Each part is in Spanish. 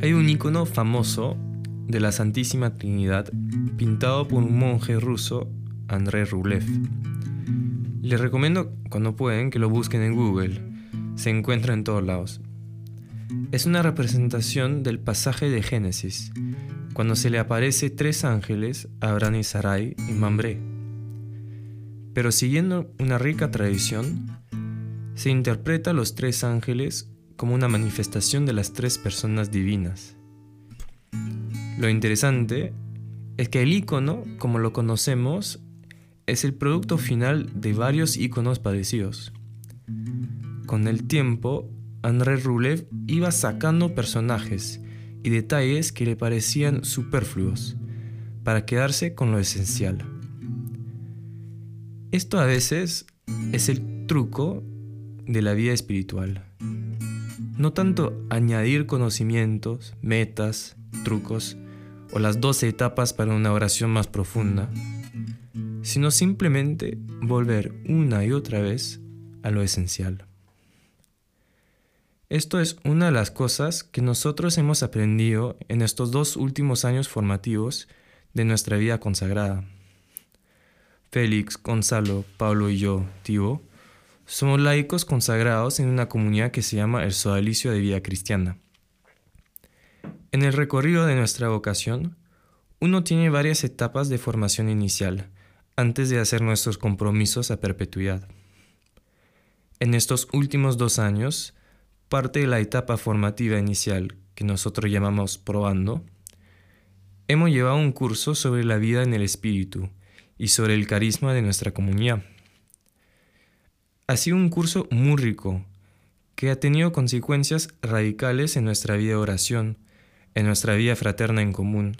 Hay un icono famoso de la Santísima Trinidad pintado por un monje ruso, André Rublev. Les recomiendo cuando pueden que lo busquen en Google. Se encuentra en todos lados. Es una representación del pasaje de Génesis, cuando se le aparece tres ángeles Abraham y Sarai y Mambré. Pero siguiendo una rica tradición, se interpreta a los tres ángeles como una manifestación de las tres personas divinas. Lo interesante es que el icono, como lo conocemos, es el producto final de varios iconos parecidos. Con el tiempo, André Rublev iba sacando personajes y detalles que le parecían superfluos para quedarse con lo esencial. Esto a veces es el truco de la vida espiritual. No tanto añadir conocimientos, metas, trucos o las doce etapas para una oración más profunda, sino simplemente volver una y otra vez a lo esencial. Esto es una de las cosas que nosotros hemos aprendido en estos dos últimos años formativos de nuestra vida consagrada. Félix, Gonzalo, Pablo y yo, Tibo, somos laicos consagrados en una comunidad que se llama el Sodalicio de Vida Cristiana. En el recorrido de nuestra vocación, uno tiene varias etapas de formación inicial antes de hacer nuestros compromisos a perpetuidad. En estos últimos dos años, parte de la etapa formativa inicial que nosotros llamamos probando, hemos llevado un curso sobre la vida en el espíritu y sobre el carisma de nuestra comunidad. Ha sido un curso muy rico, que ha tenido consecuencias radicales en nuestra vida de oración, en nuestra vida fraterna en común,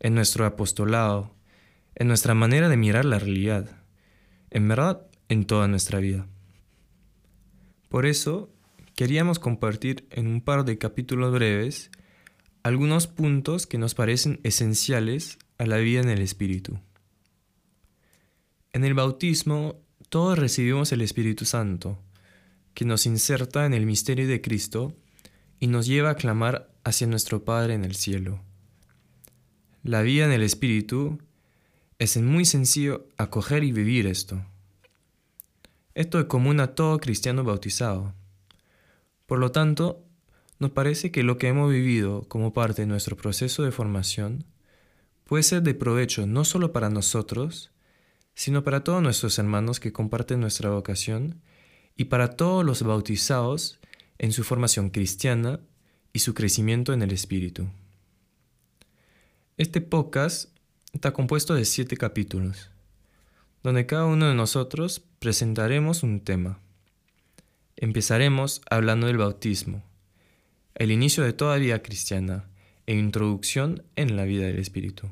en nuestro apostolado, en nuestra manera de mirar la realidad, en verdad, en toda nuestra vida. Por eso, queríamos compartir en un par de capítulos breves algunos puntos que nos parecen esenciales a la vida en el Espíritu. En el bautismo todos recibimos el Espíritu Santo, que nos inserta en el misterio de Cristo y nos lleva a clamar hacia nuestro Padre en el cielo. La vida en el Espíritu es muy sencillo acoger y vivir esto. Esto es común a todo cristiano bautizado. Por lo tanto, nos parece que lo que hemos vivido como parte de nuestro proceso de formación puede ser de provecho no solo para nosotros, sino para todos nuestros hermanos que comparten nuestra vocación y para todos los bautizados en su formación cristiana y su crecimiento en el Espíritu. Este podcast está compuesto de siete capítulos, donde cada uno de nosotros presentaremos un tema. Empezaremos hablando del bautismo, el inicio de toda vida cristiana e introducción en la vida del Espíritu.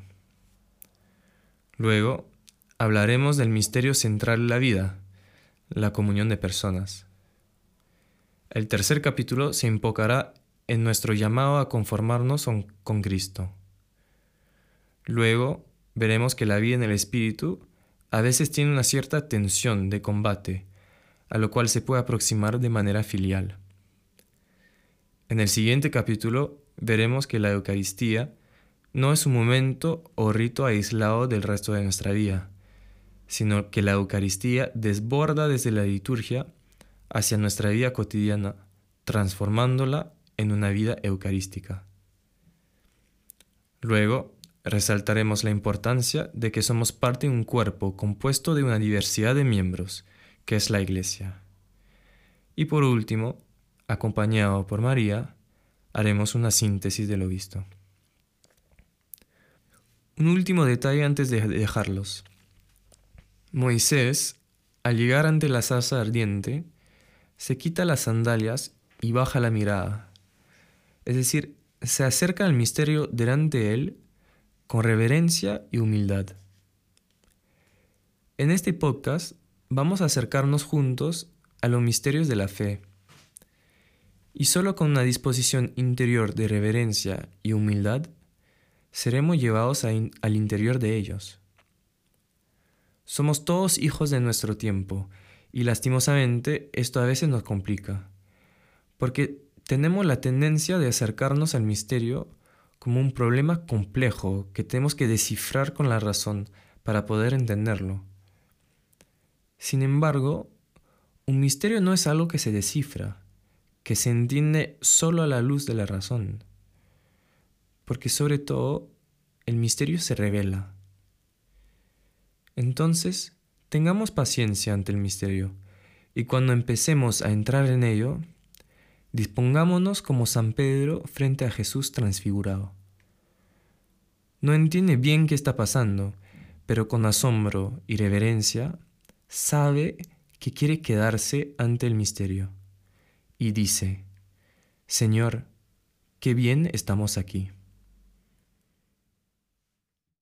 Luego hablaremos del misterio central de la vida, la comunión de personas. El tercer capítulo se enfocará en nuestro llamado a conformarnos con Cristo. Luego veremos que la vida en el Espíritu a veces tiene una cierta tensión de combate, a lo cual se puede aproximar de manera filial. En el siguiente capítulo veremos que la Eucaristía no es un momento o rito aislado del resto de nuestra vida, sino que la Eucaristía desborda desde la liturgia hacia nuestra vida cotidiana, transformándola en una vida eucarística. Luego, resaltaremos la importancia de que somos parte de un cuerpo compuesto de una diversidad de miembros, que es la Iglesia. Y por último, acompañado por María, haremos una síntesis de lo visto. Un último detalle antes de dejarlos. Moisés, al llegar ante la zarza ardiente, se quita las sandalias y baja la mirada. Es decir, se acerca al misterio delante de él con reverencia y humildad. En este podcast vamos a acercarnos juntos a los misterios de la fe. Y solo con una disposición interior de reverencia y humildad seremos llevados al interior de ellos. Somos todos hijos de nuestro tiempo y lastimosamente esto a veces nos complica, porque tenemos la tendencia de acercarnos al misterio como un problema complejo que tenemos que descifrar con la razón para poder entenderlo. Sin embargo, un misterio no es algo que se descifra, que se entiende solo a la luz de la razón, porque sobre todo el misterio se revela. Entonces, tengamos paciencia ante el misterio, y cuando empecemos a entrar en ello, Dispongámonos como San Pedro frente a Jesús transfigurado. No entiende bien qué está pasando, pero con asombro y reverencia sabe que quiere quedarse ante el misterio. Y dice, Señor, qué bien estamos aquí.